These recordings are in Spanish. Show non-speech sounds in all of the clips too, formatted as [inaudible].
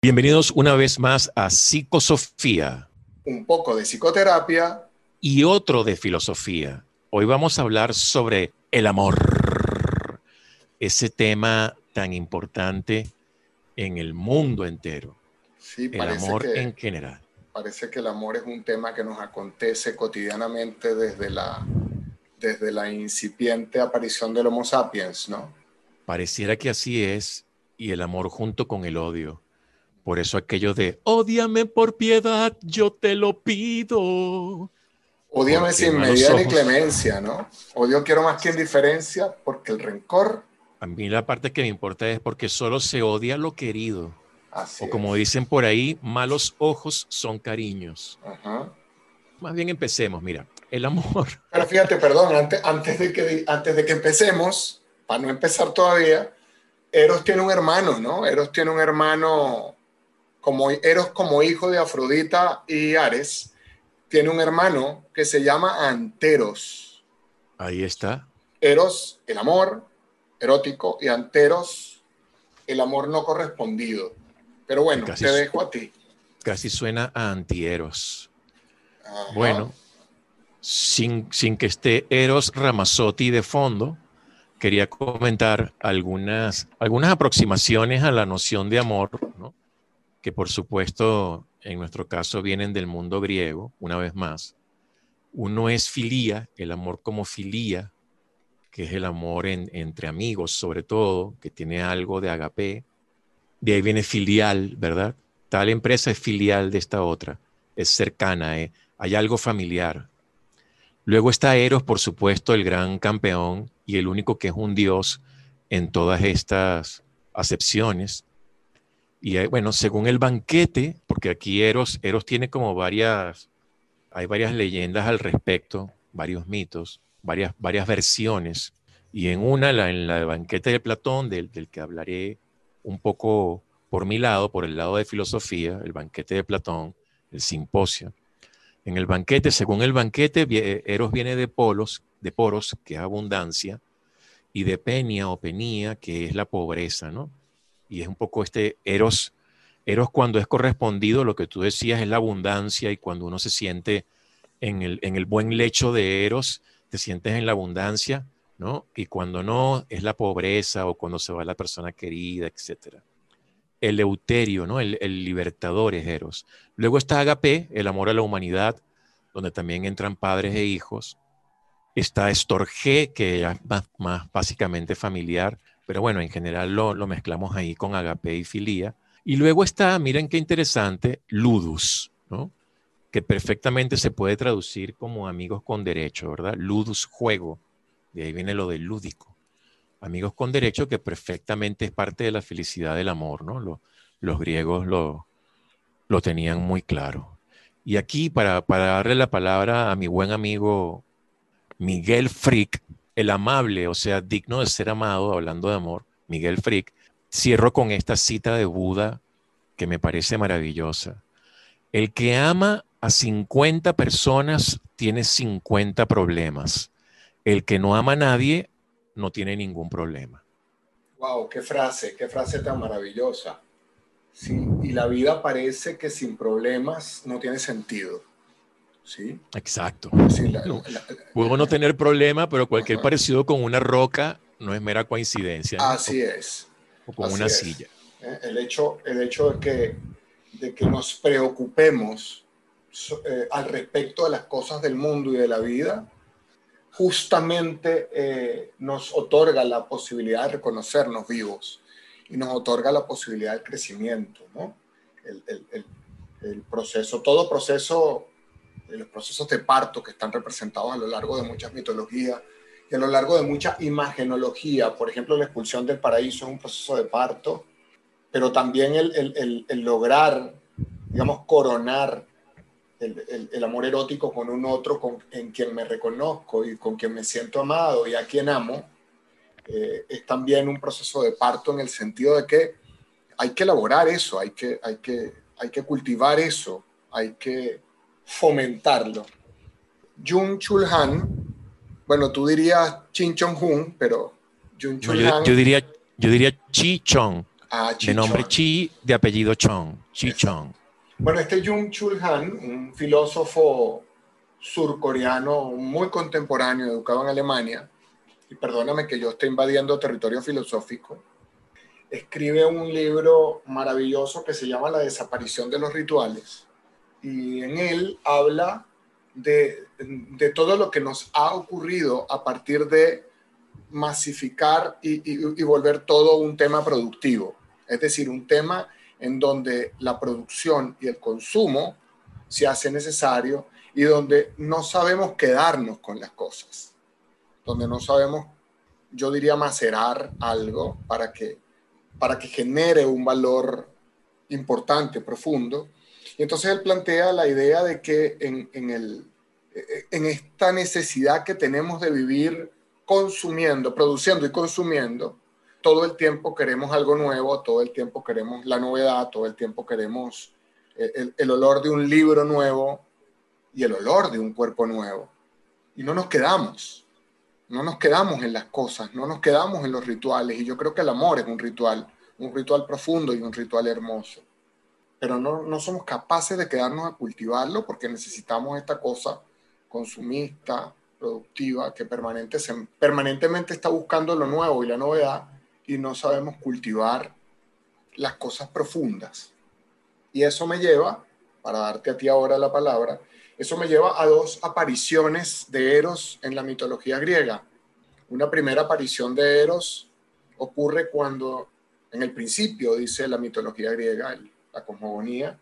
Bienvenidos una vez más a Psicosofía. Un poco de psicoterapia. Y otro de filosofía. Hoy vamos a hablar sobre el amor. Ese tema tan importante en el mundo entero. Sí, el amor en general. Parece que el amor es un tema que nos acontece cotidianamente desde la, desde la incipiente aparición del Homo sapiens, ¿no? Pareciera que así es, y el amor junto con el odio por eso aquello de, odiame por piedad, yo te lo pido. Odiame sin medida ni clemencia, ¿no? Odio quiero más que indiferencia, porque el rencor... A mí la parte que me importa es porque solo se odia lo querido. Así o como dicen por ahí, malos ojos son cariños. Más bien empecemos, mira, el amor. [laughs] Pero fíjate, perdón, antes, antes, de que, antes de que empecemos, para no empezar todavía, Eros tiene un hermano, ¿no? Eros tiene un hermano como Eros como hijo de Afrodita y Ares, tiene un hermano que se llama Anteros. Ahí está. Eros, el amor erótico, y Anteros, el amor no correspondido. Pero bueno, te dejo a ti. Casi suena a antieros. Bueno, sin, sin que esté Eros Ramazzotti de fondo, quería comentar algunas, algunas aproximaciones a la noción de amor, ¿no? Que por supuesto en nuestro caso vienen del mundo griego, una vez más. Uno es filía, el amor como filía, que es el amor entre amigos sobre todo, que tiene algo de agape. De ahí viene filial, ¿verdad? Tal empresa es filial de esta otra, es cercana, ¿eh? hay algo familiar. Luego está Eros, por supuesto, el gran campeón y el único que es un dios en todas estas acepciones. Y bueno, según el banquete, porque aquí Eros, Eros tiene como varias, hay varias leyendas al respecto, varios mitos, varias, varias versiones. Y en una, la, en la del banquete de Platón, del, del que hablaré un poco por mi lado, por el lado de filosofía, el banquete de Platón, el simposio. En el banquete, según el banquete, Eros viene de polos, de poros, que es abundancia, y de penia o penía, que es la pobreza, ¿no? Y es un poco este eros, eros cuando es correspondido, lo que tú decías es la abundancia y cuando uno se siente en el, en el buen lecho de eros, te sientes en la abundancia, ¿no? Y cuando no, es la pobreza o cuando se va la persona querida, etc. El euterio, ¿no? El, el libertador es eros. Luego está agape, el amor a la humanidad, donde también entran padres e hijos. Está estorge, que es más, más básicamente familiar, pero bueno, en general lo, mezclamos ahí con agape y filía. Y luego está, miren qué interesante, ludus, ¿no? que perfectamente se puede traducir como amigos con derecho, ¿verdad? Ludus, juego, de ahí viene lo de lúdico. Amigos con derecho que perfectamente es parte de la felicidad del amor, ¿no? los griegos lo, lo tenían muy claro. Y aquí, para, para darle la palabra a mi buen amigo Miguel Frick, el amable, o sea, digno de ser amado, hablando de amor, Miguel Frick, cierro con esta cita de Buda que me parece maravillosa. El que ama a 50 personas tiene 50 problemas. El que no ama a nadie no tiene ningún problema. Wow, qué frase, qué frase tan maravillosa. Sí, y la vida parece que sin problemas no tiene sentido. ¿Sí? Exacto. Puedo no tener problema, pero cualquier parecido con una roca no es mera coincidencia. Así es. O con una silla. Eh, el hecho, el hecho de, que, de que nos preocupemos eh, al respecto de las cosas del mundo y de la vida, justamente eh, nos otorga la posibilidad de reconocernos vivos y nos otorga la posibilidad del crecimiento, ¿no? El, el, el proceso, todo proceso los procesos de parto que están representados a lo largo de muchas mitologías y a lo largo de mucha imagenología. Por ejemplo, la expulsión del paraíso es un proceso de parto, pero también el, el, lograr, digamos, coronar el, amor erótico con un otro con, en quien me reconozco y con quien me siento amado y a quien amo, eh, es también un proceso de parto en el sentido de que hay que elaborar eso, hay que, hay que, hay que cultivar eso, hay que fomentarlo. Jung Chul Han, bueno, tú dirías Chin Chong Hun, pero Jung Chul Han. Yo, diría, yo diría Chi Chong. Ah, de nombre Chi, de apellido Chong, Chi Chong. Bueno, este Jung Chul Han, un filósofo surcoreano muy contemporáneo, educado en Alemania, y perdóname que yo esté invadiendo territorio filosófico, escribe un libro maravilloso que se llama La desaparición de los rituales. Y en él habla de, de todo lo que nos ha ocurrido a partir de masificar y, y, volver todo un tema productivo. Es decir, un tema en donde la producción y el consumo se hace necesario y donde no sabemos quedarnos con las cosas, donde no sabemos, yo diría, macerar algo para que, para que genere un valor importante, profundo. Y entonces él plantea la idea de que en, en, el, en esta necesidad que tenemos de vivir consumiendo, produciendo y consumiendo, todo el tiempo queremos algo nuevo, todo el tiempo queremos la novedad, todo el tiempo queremos el, el olor de un libro nuevo, y el olor de un cuerpo nuevo. Y no nos quedamos, no nos quedamos en las cosas, no nos quedamos en los rituales. Y yo creo que el amor es un ritual, un ritual profundo y un ritual hermoso. Pero no, no somos capaces de quedarnos a cultivarlo porque necesitamos esta cosa consumista, productiva, que permanente, permanentemente está buscando lo nuevo y la novedad y no sabemos cultivar las cosas profundas. Y eso me lleva, para darte a ti ahora la palabra, eso me lleva a dos apariciones de Eros en la mitología griega. Una primera aparición de Eros ocurre cuando, en el principio, dice la mitología griega, la cosmogonía,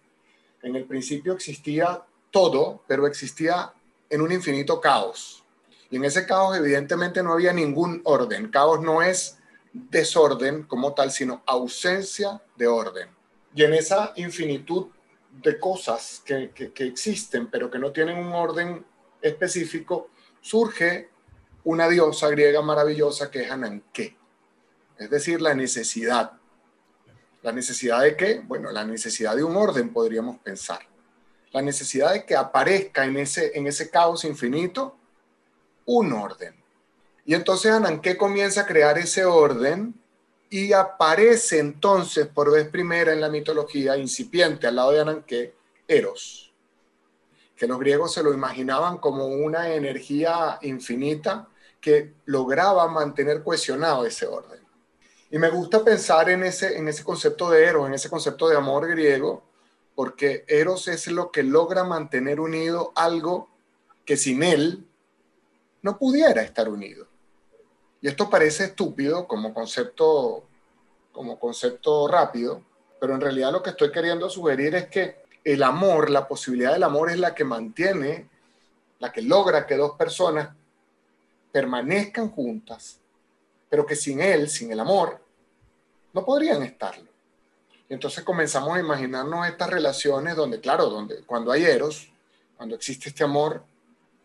en el principio existía todo, pero existía en un infinito caos. Y en ese caos evidentemente no había ningún orden. Caos no es desorden como tal, sino ausencia de orden. Y en esa infinitud de cosas que, existen, pero que no tienen un orden específico, surge una diosa griega maravillosa que es Ananke, es decir, la necesidad. ¿La necesidad de qué? Bueno, la necesidad de un orden, podríamos pensar. La necesidad de que aparezca en ese, en ese caos infinito un orden. Y entonces Ananke comienza a crear ese orden y aparece entonces por vez primera en la mitología incipiente al lado de Ananke, Eros, que los griegos se lo imaginaban como una energía infinita que lograba mantener cohesionado ese orden. Y me gusta pensar en ese, en ese concepto de Eros, en ese concepto de amor griego, porque Eros es lo que logra mantener unido algo que sin él no pudiera estar unido. Y esto parece estúpido como concepto, como concepto rápido, pero en realidad lo que estoy queriendo sugerir es que el amor, la posibilidad del amor es la que mantiene, la que logra que dos personas permanezcan juntas, pero que sin él, sin el amor, no podrían estarlo. Y entonces comenzamos a imaginarnos estas relaciones donde, claro, donde cuando hay eros, cuando existe este amor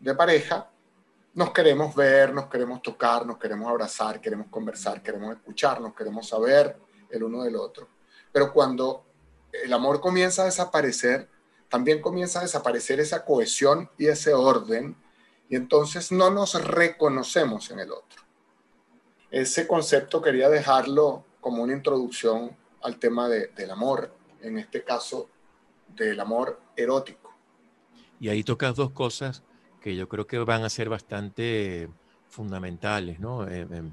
de pareja, nos queremos ver, nos queremos tocar, nos queremos abrazar, queremos conversar, queremos escucharnos, queremos saber el uno del otro. Pero cuando el amor comienza a desaparecer, también comienza a desaparecer esa cohesión y ese orden, y entonces no nos reconocemos en el otro. Ese concepto quería dejarlo como una introducción al tema del amor, en este caso del amor erótico. Y ahí tocas dos cosas que yo creo que van a ser bastante fundamentales, ¿no? Eh, em,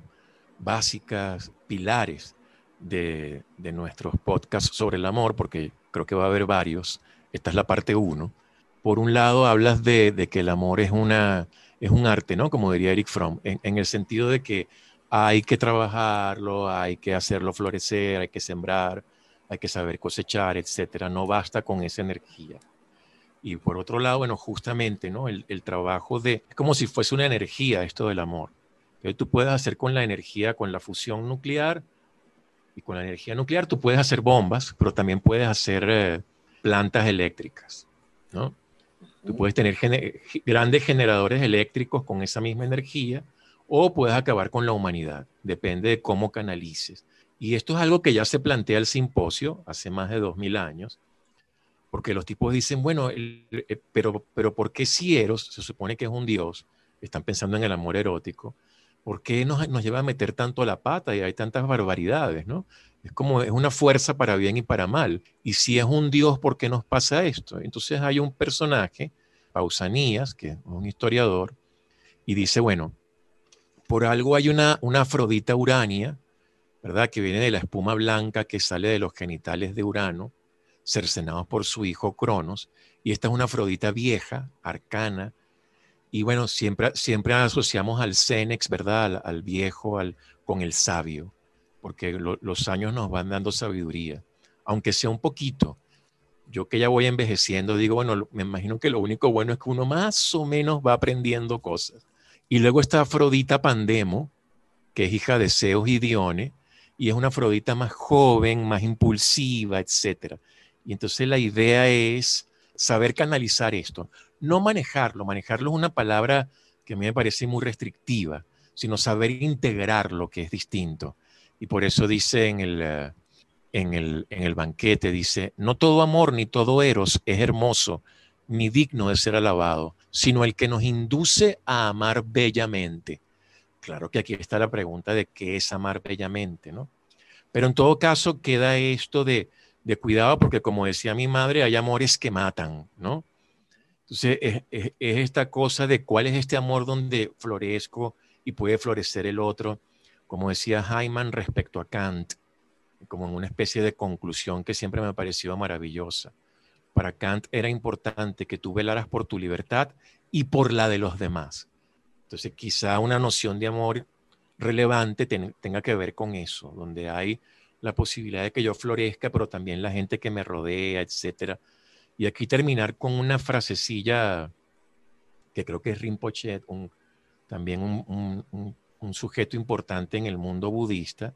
básicas, pilares de, nuestros podcasts sobre el amor, porque creo que va a haber varios. Esta es la parte uno. Por un lado, hablas de, que el amor es, una, es un arte, ¿no? Como diría Eric Fromm, en el sentido de que hay que trabajarlo, hay que hacerlo florecer, hay que sembrar, hay que saber cosechar, etcétera. No basta con esa energía. Y por otro lado, bueno, justamente, ¿no? El, trabajo de, es como si fuese una energía esto del amor. Que tú puedes hacer con la energía, con la fusión nuclear, y con la energía nuclear tú puedes hacer bombas, pero también puedes hacer eh, plantas eléctricas, ¿no? Tú puedes tener grandes generadores eléctricos con esa misma energía o puedes acabar con la humanidad, depende de cómo canalices. Y esto es algo que ya se plantea el simposio hace más de 2000 años, porque los tipos dicen, bueno, eh, pero, pero ¿por qué si Eros se supone que es un dios? Están pensando en el amor erótico. ¿Por qué nos, nos lleva a meter tanto la pata y hay tantas barbaridades, ¿no? Es como es una fuerza para bien y para mal. Y si es un Dios, ¿por qué nos pasa esto? Entonces hay un personaje, Pausanias, que es un historiador, y dice, bueno, por algo hay una, una Afrodita Urania, ¿verdad? Que viene de la espuma blanca que sale de los genitales de Urano, cercenados por su hijo Cronos, y esta es una Afrodita vieja, arcana, y bueno, siempre, siempre asociamos al Cenex, ¿verdad? Al, viejo, al, con el sabio, porque los años nos van dando sabiduría, aunque sea un poquito. Yo que ya voy envejeciendo, digo, bueno, me imagino que lo único bueno es que uno más o menos va aprendiendo cosas. Y luego está Afrodita Pandemo, que es hija de Zeus y Dione, y es una Afrodita más joven, más impulsiva, etc. Y entonces la idea es saber canalizar esto, no manejarlo, manejarlo es una palabra que a mí me parece muy restrictiva, sino saber integrarlo, que es distinto. Y por eso dice en el, eh, en el, en el banquete, dice, no todo amor ni todo eros es hermoso, ni digno de ser alabado, sino el que nos induce a amar bellamente. Claro que aquí está la pregunta de qué es amar bellamente, ¿no? Pero en todo caso queda esto de, de cuidado porque como decía mi madre, hay amores que matan, ¿no? Entonces es, es, esta cosa de cuál es este amor donde florezco y puede florecer el otro, como decía Hyman respecto a Kant, como en una especie de conclusión que siempre me ha parecido maravillosa para Kant era importante que tú velaras por tu libertad y por la de los demás. Entonces, quizá una noción de amor relevante tenga que ver con eso, donde hay la posibilidad de que yo florezca, pero también la gente que me rodea, etc. Y aquí terminar con una frasecilla que creo que es Rinpoche, también un sujeto importante en el mundo budista,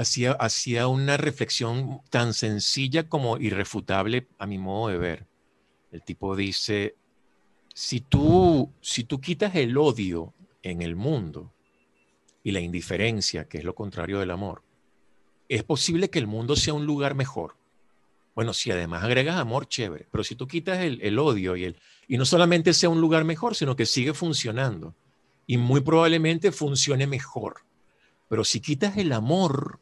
hacía, una reflexión tan sencilla como irrefutable a mi modo de ver. El tipo dice, si tú, si tú quitas el odio en el mundo y la indiferencia, que es lo contrario del amor, es posible que el mundo sea un lugar mejor. Bueno, si además agregas amor, chévere, pero si tú quitas el, el odio y, el, y no solamente sea un lugar mejor, sino que sigue funcionando y muy probablemente funcione mejor. Pero si quitas el amor,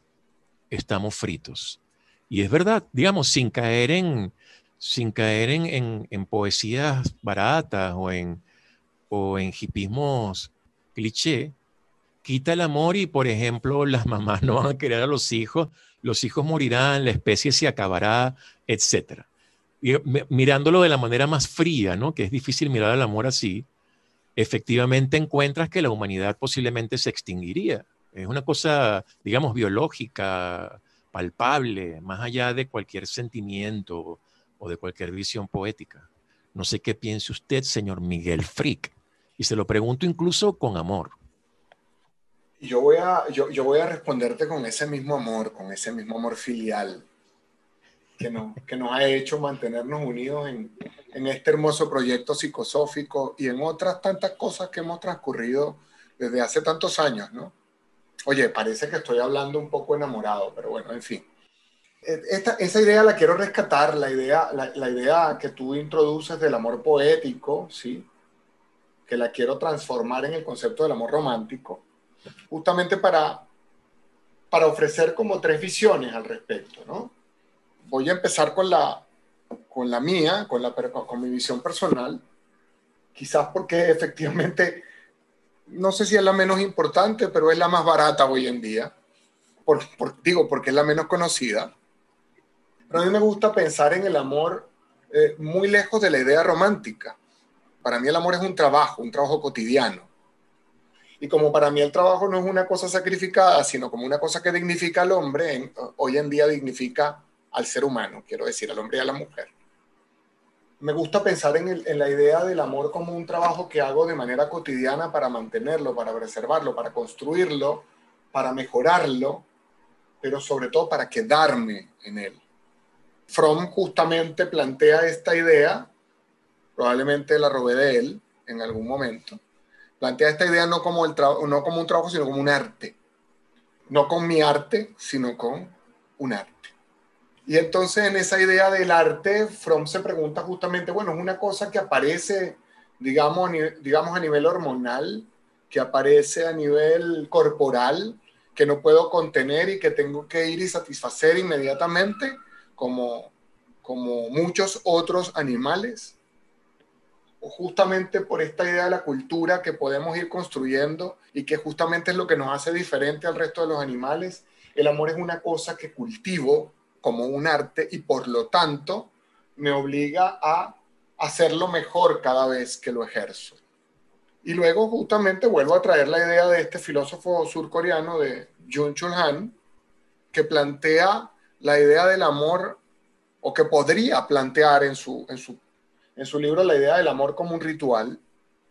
estamos fritos. Y es verdad, digamos, sin caer en, sin caer en, en, poesías baratas o en, o en hipismos cliché, quita el amor y, por ejemplo, las mamás [laughs] no van a querer a los hijos, los hijos morirán, la especie se acabará, etc. Y, mirándolo de la manera más fría, ¿no? que es difícil mirar al amor así, efectivamente encuentras que la humanidad posiblemente se extinguiría. Es una cosa, digamos, biológica, palpable, más allá de cualquier sentimiento o de cualquier visión poética. No sé qué piense usted, señor Miguel Frick, y se lo pregunto incluso con amor. Yo voy, a, yo, voy a responderte con ese mismo amor, con ese mismo amor filial que, que nos ha hecho mantenernos unidos en, en este hermoso proyecto psicosófico y en otras tantas cosas que hemos transcurrido desde hace tantos años, ¿no? Oye, parece que estoy hablando un poco enamorado, pero bueno, en fin. E, esta, esa idea la quiero rescatar, la idea, la, idea que tú introduces del amor poético, ¿sí? que la quiero transformar en el concepto del amor romántico, justamente para, para ofrecer como tres visiones al respecto. ¿no? Voy a empezar con la, con la mía, con, la, con mi visión personal, quizás porque efectivamente no sé si es la menos importante, pero es la más barata hoy en día. Por, digo, porque es la menos conocida. Pero a mí me gusta pensar en el amor eh, muy lejos de la idea romántica. Para mí el amor es un trabajo, un trabajo cotidiano. Y como para mí el trabajo no es una cosa sacrificada, sino como una cosa que dignifica al hombre, hoy en día dignifica al ser humano, quiero decir, al hombre y a la mujer me gusta pensar en, la idea del amor como un trabajo que hago de manera cotidiana para mantenerlo, para preservarlo, para construirlo, para mejorarlo, pero sobre todo para quedarme en él. Fromm justamente plantea esta idea, probablemente la robé de él en algún momento, plantea esta idea no como, no como un trabajo, sino como un arte. No con mi arte, sino con un arte. Y entonces en esa idea del arte, Fromm se pregunta justamente, bueno, es una cosa que aparece, digamos, digamos a nivel hormonal, que aparece a nivel corporal, que no puedo contener y que tengo que ir y satisfacer inmediatamente, como, como muchos otros animales. O justamente por esta idea de la cultura que podemos ir construyendo y que justamente es lo que nos hace diferente al resto de los animales, el amor es una cosa que cultivo como un arte y por lo tanto me obliga a hacerlo mejor cada vez que lo ejerzo. Y luego justamente vuelvo a traer la idea de este filósofo surcoreano de Jung Chul Han, que plantea la idea del amor, o que podría plantear en su, en su, en su libro la idea del amor como un ritual,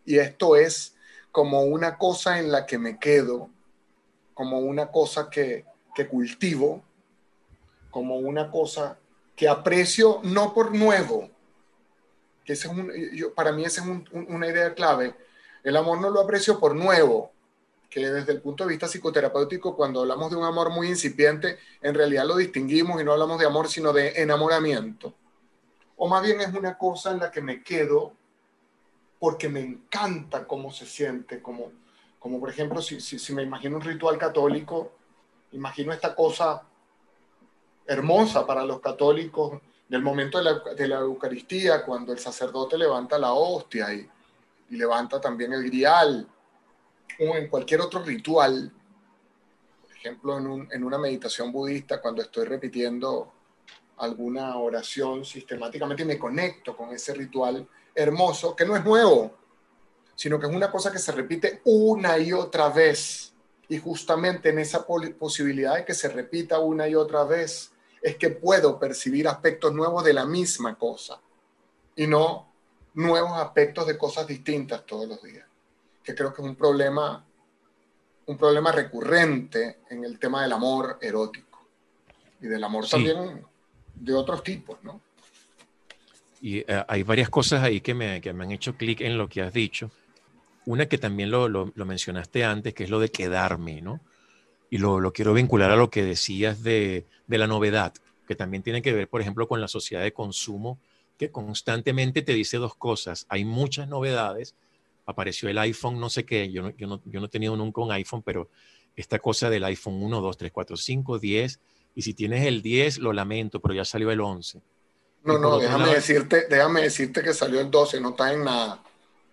y esto es como una cosa en la que me quedo, como una cosa que, que cultivo, como una cosa que aprecio no por nuevo, que es un, yo, para mí esa es una idea clave, el amor no lo aprecio por nuevo, que desde el punto de vista psicoterapéutico, cuando hablamos de un amor muy incipiente, en realidad lo distinguimos y no hablamos de amor, sino de enamoramiento. O más bien es una cosa en la que me quedo porque me encanta cómo se siente, como, como por ejemplo, si, si, me imagino un ritual católico, imagino esta cosa hermosa para los católicos del momento de la, de la Eucaristía, cuando el sacerdote levanta la hostia y y levanta también el grial, o en cualquier otro ritual, por ejemplo, en, en una meditación budista, cuando estoy repitiendo alguna oración sistemáticamente me conecto con ese ritual hermoso, que no es nuevo, sino que es una cosa que se repite una y otra vez. Y justamente en esa posibilidad de que se repita una y otra vez, es que puedo percibir aspectos nuevos de la misma cosa y no nuevos aspectos de cosas distintas todos los días, que creo que es un problema, un problema recurrente en el tema del amor erótico y del amor también de otros tipos, ¿no? Y eh, hay varias cosas ahí que me, que me han hecho clic en lo que has dicho. Una que también lo, lo, mencionaste antes, que es lo de quedarme, ¿no? Y lo, lo quiero vincular a lo que decías de, de, la novedad, que también tiene que ver, por ejemplo, con la sociedad de consumo que constantemente te dice dos cosas. Hay muchas novedades. Apareció el iPhone, no sé qué, yo no, yo no, yo no he tenido nunca un iPhone, pero esta cosa del iPhone 1, 2, 3, 4, 5, 10, y si tienes el 10, lo lamento, pero ya salió el 11. No, no, déjame, decirte, déjame decirte que salió el 12, no está en nada.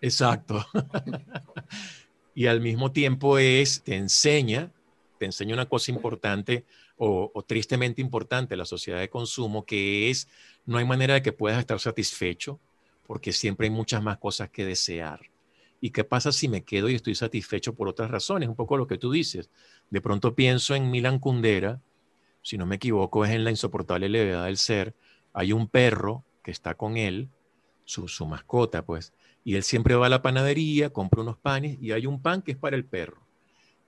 Exacto. [laughs] y al mismo tiempo es, te enseña, te enseña una cosa importante o, tristemente importante la sociedad de consumo, que es no hay manera de que puedas estar satisfecho porque siempre hay muchas más cosas que desear. ¿Y qué pasa si me quedo y estoy satisfecho por otras razones? Un poco lo que tú dices. De pronto pienso en Milan Kundera, si no me equivoco, es en La insoportable levedad del ser. Hay un perro que está con él, su mascota, pues, y él siempre va a la panadería, compra unos panes y hay un pan que es para el perro.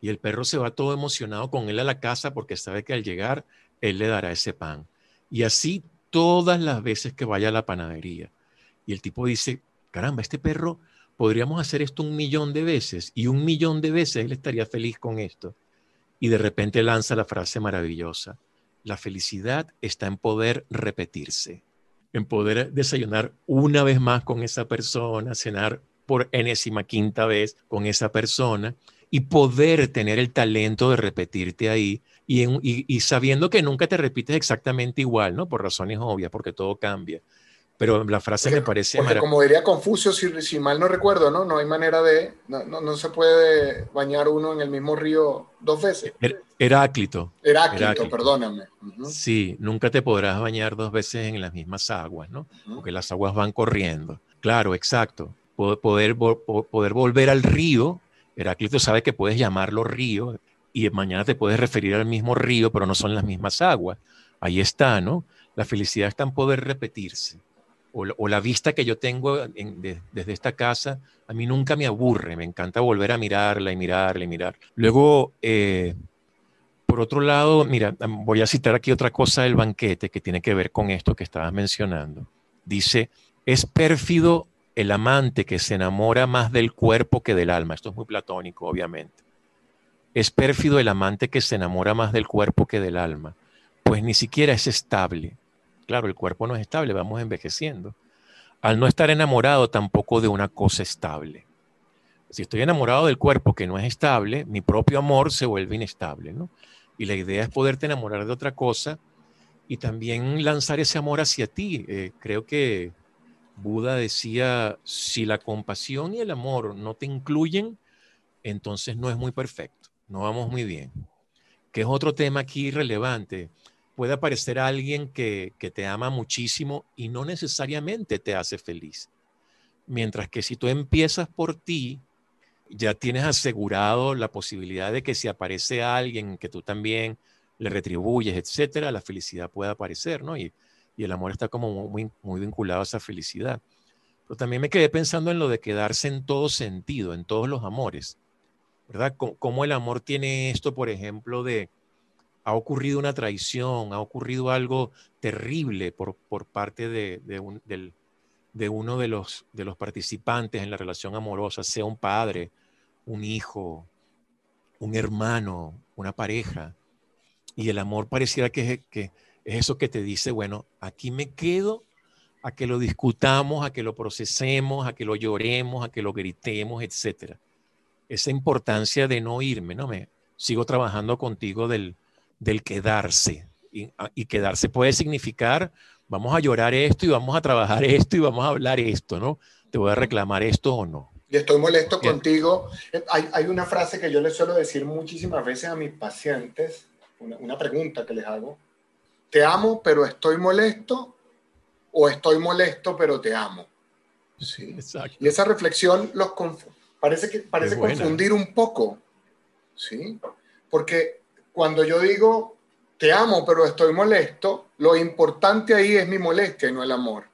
Y el perro se va todo emocionado con él a la casa porque sabe que al llegar él le dará ese pan. Y así todas las veces que vaya a la panadería. Y el tipo dice, caramba, este perro, podríamos hacer esto un millón de veces y un millón de veces él estaría feliz con esto. Y de repente lanza la frase maravillosa, la felicidad está en poder repetirse, en poder desayunar una vez más con esa persona, cenar por enésima quinta vez con esa persona y poder tener el talento de repetirte ahí y, sabiendo que nunca te repites exactamente igual, ¿no? Por razones obvias, porque todo cambia. Pero la frase me parece... Porque como diría Confucio, si, si, mal no recuerdo, ¿no? No hay manera de... No, no, se puede bañar uno en el mismo río dos veces. Heráclito. Heráclito, perdóname. Sí, nunca te podrás bañar dos veces en las mismas aguas, ¿no? Porque las aguas van corriendo. Claro, exacto. Poder, poder volver al río Heráclito sabe que puedes llamarlo río y mañana te puedes referir al mismo río, pero no son las mismas aguas. Ahí está, ¿no? La felicidad está en poder repetirse. O, la vista que yo tengo desde esta casa, a mí nunca me aburre, me encanta volver a mirarla y mirarla y mirar. Luego, eh, por otro lado, mira, voy a citar aquí otra cosa del banquete que tiene que ver con esto que estabas mencionando. Dice, es pérfido el amante que se enamora más del cuerpo que del alma. Esto es muy platónico, obviamente. Es pérfido el amante que se enamora más del cuerpo que del alma, pues ni siquiera es estable. Claro, el cuerpo no es estable, vamos envejeciendo. Al no estar enamorado tampoco de una cosa estable. Si estoy enamorado del cuerpo que no es estable, mi propio amor se vuelve inestable, ¿no? Y la idea es poderte enamorar de otra cosa y también lanzar ese amor hacia ti. Eh, creo que Buda decía, si la compasión y el amor no te incluyen, entonces no es muy perfecto, no vamos muy bien. Que es otro tema aquí relevante. Puede aparecer alguien que, que te ama muchísimo y no necesariamente te hace feliz. Mientras que si tú empiezas por ti, ya tienes asegurado la posibilidad de que si aparece alguien que tú también le retribuyes, etcétera, la felicidad puede aparecer, ¿no? Y, y el amor está como muy, muy vinculado a esa felicidad. Pero también me quedé pensando en lo de quedarse en todo sentido, en todos los amores, ¿verdad? Cómo el amor tiene esto, por ejemplo, de ha ocurrido una traición, ha ocurrido algo terrible por, por parte de, de, uno de los, de los participantes en la relación amorosa, sea un padre, un hijo, un hermano, una pareja. Y el amor pareciera que es eso que te dice, bueno, aquí me quedo a que lo discutamos, a que lo procesemos, a que lo lloremos, a que lo gritemos, etc. Esa importancia de no irme, ¿no? Me sigo trabajando contigo del, del quedarse. Y, y, quedarse puede significar, vamos a llorar esto y vamos a trabajar esto y vamos a hablar esto, ¿no? Te voy a reclamar esto o no. Y estoy molesto contigo. Hay, hay, una frase que yo le suelo decir muchísimas veces a mis pacientes, una, una pregunta que les hago te amo, pero estoy molesto, o estoy molesto, pero te amo. Sí. Exacto. Y esa reflexión los parece, que, parece confundir un poco. ¿sí? Porque cuando yo digo, te amo, pero estoy molesto, lo importante ahí es mi molestia y no el amor.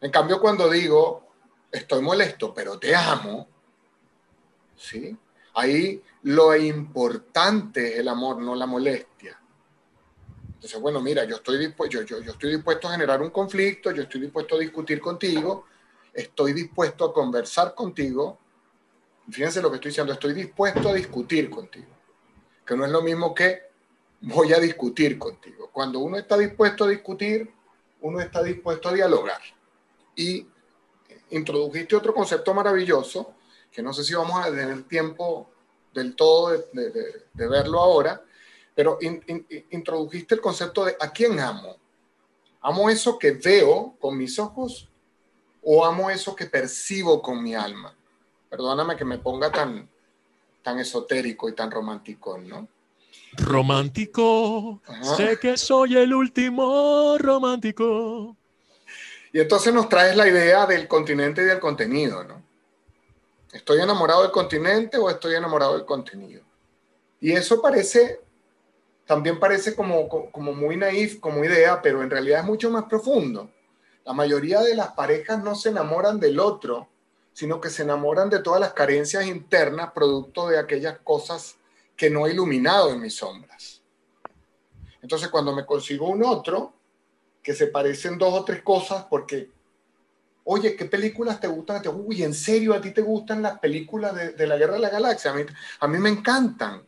En cambio, cuando digo, estoy molesto, pero te amo, ¿sí? ahí lo importante es el amor, no la molestia. Entonces, bueno, mira, yo estoy, dispuesto, yo, yo, estoy dispuesto a generar un conflicto, yo estoy dispuesto a discutir contigo, estoy dispuesto a conversar contigo. Fíjense lo que estoy diciendo, estoy dispuesto a discutir contigo, que no es lo mismo que voy a discutir contigo. Cuando uno está dispuesto a discutir, uno está dispuesto a dialogar. Y introdujiste otro concepto maravilloso, que no sé si vamos a tener tiempo del todo de verlo ahora, pero introdujiste el concepto de ¿a quién amo? ¿Amo eso que veo con mis ojos o amo eso que percibo con mi alma? Perdóname que me ponga tan, tan esotérico y tan romántico, ¿no? Romántico, sé que soy el último romántico. Y entonces nos traes la idea del continente y del contenido, ¿no? ¿Estoy enamorado del continente o estoy enamorado del contenido? Y eso parece también parece como, como muy naif, como idea, pero en realidad es mucho más profundo. La mayoría de las parejas no se enamoran del otro, sino que se enamoran de todas las carencias internas producto de aquellas cosas que no he iluminado en mis sombras. Entonces, cuando me consigo un otro, que se parecen dos o tres cosas, porque, oye, ¿qué películas te gustan? Uy, ¿en serio a ti te gustan las películas de, la Guerra de la Galaxia? A mí, a mí me encantan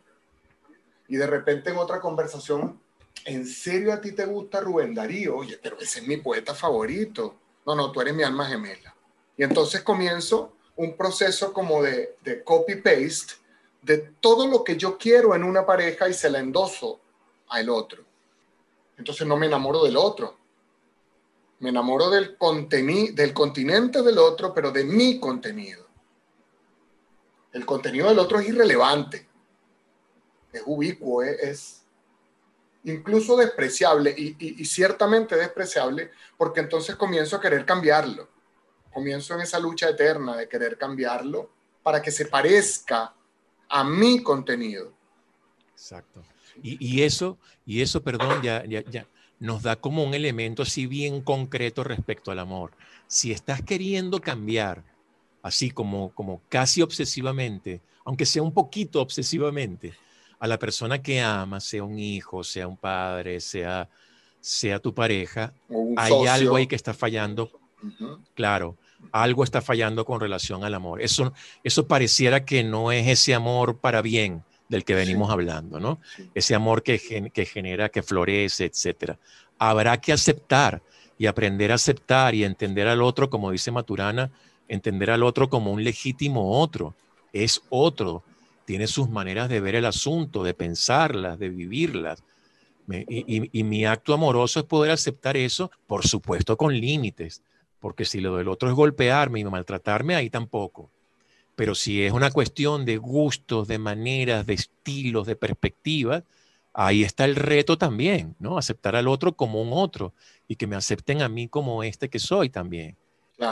y de repente en otra conversación, ¿en serio a ti te gusta Rubén Darío? Oye, pero ese es mi poeta favorito. No, no, tú eres mi alma gemela. Y entonces comienzo un proceso como de, de copy-paste de todo lo que yo quiero en una pareja y se la endoso al otro. Entonces no me enamoro del otro. Me enamoro del, del continente del otro, pero de mi contenido. El contenido del otro es irrelevante es ubicuo, es, incluso despreciable y, ciertamente despreciable porque entonces comienzo a querer cambiarlo. Comienzo en esa lucha eterna de querer cambiarlo para que se parezca a mi contenido. Exacto. Y, eso, y eso, perdón, ya, ya, ya nos da como un elemento así bien concreto respecto al amor. Si estás queriendo cambiar, así como, como casi obsesivamente, aunque sea un poquito obsesivamente, a la persona que ama, sea un hijo, sea un padre, sea, sea tu pareja, hay algo ahí que está fallando. Claro, algo está fallando con relación al amor. Eso, eso pareciera que no es ese amor para bien del que venimos hablando, ¿no? Ese amor que, que genera, que florece, etc. Habrá que aceptar y aprender a aceptar y entender al otro, como dice Maturana, entender al otro como un legítimo otro. Es otro, tiene sus maneras de ver el asunto, de pensarlas, de vivirlas. y, mi acto amoroso es poder aceptar eso, por supuesto, con límites, porque si lo del otro es golpearme y maltratarme, ahí tampoco. Pero si es una cuestión de gustos, de maneras, de estilos, de perspectivas, ahí está el reto también, ¿no? Aceptar al otro como un otro y que me acepten a mí como este que soy también.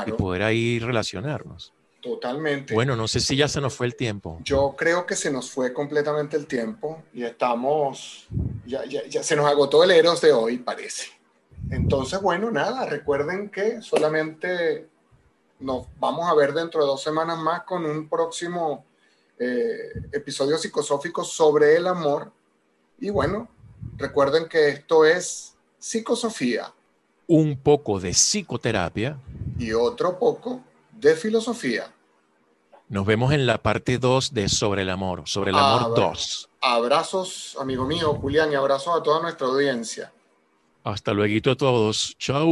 Y poder ahí relacionarnos. Totalmente. Bueno, no sé si ya se nos fue el tiempo. Yo creo que se nos fue completamente el tiempo y estamos, ya, ya, ya se nos agotó el Eros de hoy, parece. Entonces, bueno, nada, recuerden que solamente nos vamos a ver dentro de dos semanas más con un próximo eh, episodio psicosófico sobre el amor. Y bueno, recuerden que esto es psicosofía. Un poco de psicoterapia. Y otro poco de filosofía. Nos vemos en la parte 2 de Sobre el Amor, Sobre el Amor 2. Abrazos, amigo mío, Julián, y abrazos a toda nuestra audiencia. Hasta luego a todos. Chao.